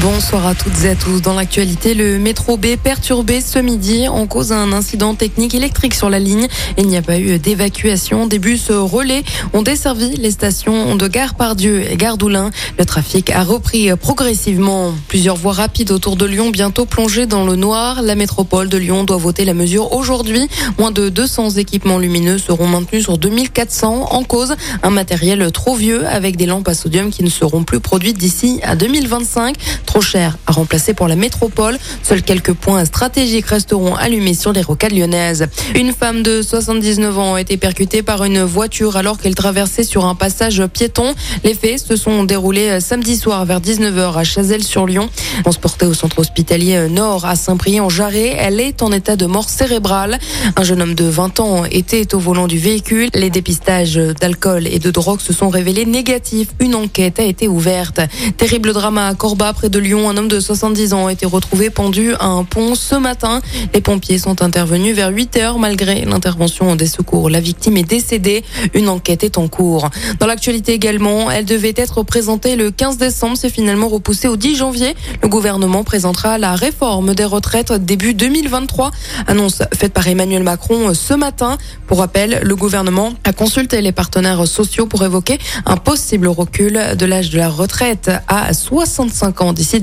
Bonsoir à toutes et à tous. Dans l'actualité, le métro B perturbé ce midi en cause d'un incident technique électrique sur la ligne. Il n'y a pas eu d'évacuation. Des bus relais ont desservi les stations de Gare Pardieu et Gare d'Oulin. Le trafic a repris progressivement. Plusieurs voies rapides autour de Lyon bientôt plongées dans le noir. La métropole de Lyon doit voter la mesure aujourd'hui. Moins de 200 équipements lumineux seront maintenus sur 2400 en cause. Un matériel trop vieux avec des lampes à sodium qui ne seront plus produites d'ici à 2025 trop cher à remplacer pour la métropole. Seuls quelques points stratégiques resteront allumés sur les rocades lyonnaises. Une femme de 79 ans a été percutée par une voiture alors qu'elle traversait sur un passage piéton. Les faits se sont déroulés samedi soir vers 19h à Chazelles-sur-Lyon. Transportée au centre hospitalier Nord à Saint-Priest-en-Jarret, elle est en état de mort cérébrale. Un jeune homme de 20 ans était au volant du véhicule. Les dépistages d'alcool et de drogue se sont révélés négatifs. Une enquête a été ouverte. Terrible drame à Corba, près de Lyon, un homme de 70 ans a été retrouvé pendu à un pont ce matin. Les pompiers sont intervenus vers 8 heures malgré l'intervention des secours. La victime est décédée. Une enquête est en cours. Dans l'actualité également, elle devait être présentée le 15 décembre. C'est finalement repoussé au 10 janvier. Le gouvernement présentera la réforme des retraites début 2023. Annonce faite par Emmanuel Macron ce matin. Pour rappel, le gouvernement a consulté les partenaires sociaux pour évoquer un possible recul de l'âge de la retraite à 65 ans d'ici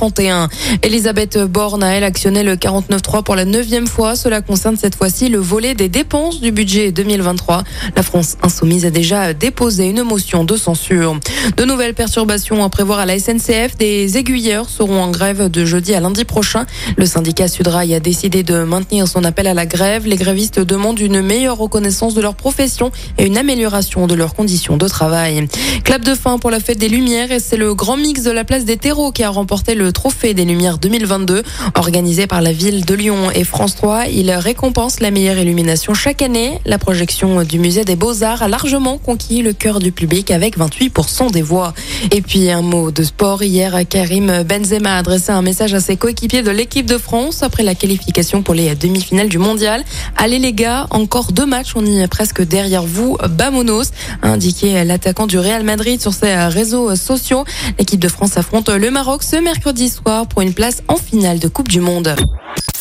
2031. Elisabeth Borne a elle actionné le 49.3 pour la neuvième fois. Cela concerne cette fois-ci le volet des dépenses du budget 2023. La France insoumise a déjà déposé une motion de censure. De nouvelles perturbations à prévoir à la SNCF. Des aiguilleurs seront en grève de jeudi à lundi prochain. Le syndicat Sudrail a décidé de maintenir son appel à la grève. Les grévistes demandent une meilleure reconnaissance de leur profession et une amélioration de leurs conditions de travail. Clap de fin pour la fête des Lumières et c'est le grand mix de la place des terreaux qui a remporté le trophée des Lumières 2022. Organisé par la ville de Lyon et France 3, il récompense la meilleure illumination chaque année. La projection du musée des Beaux-Arts a largement conquis le cœur du public avec 28% des voix. Et puis un mot de sport. Hier, Karim Benzema a adressé un message à ses coéquipiers de l'équipe de France après la qualification pour les demi-finales du mondial. Allez les gars, encore deux matchs, on y est presque derrière vous. Bamonos, a indiqué l'attaquant du Real Madrid sur ses réseaux sociaux. L'équipe de France affronte le Maroc ce mercredi soir pour une place en finale de Coupe du Monde.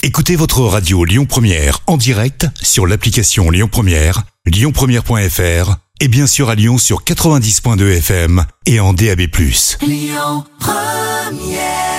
Écoutez votre radio Lyon Première en direct sur l'application Lyon Première, lyonpremière.fr et bien sûr à Lyon sur 90.2 FM et en DAB+. Lyon Première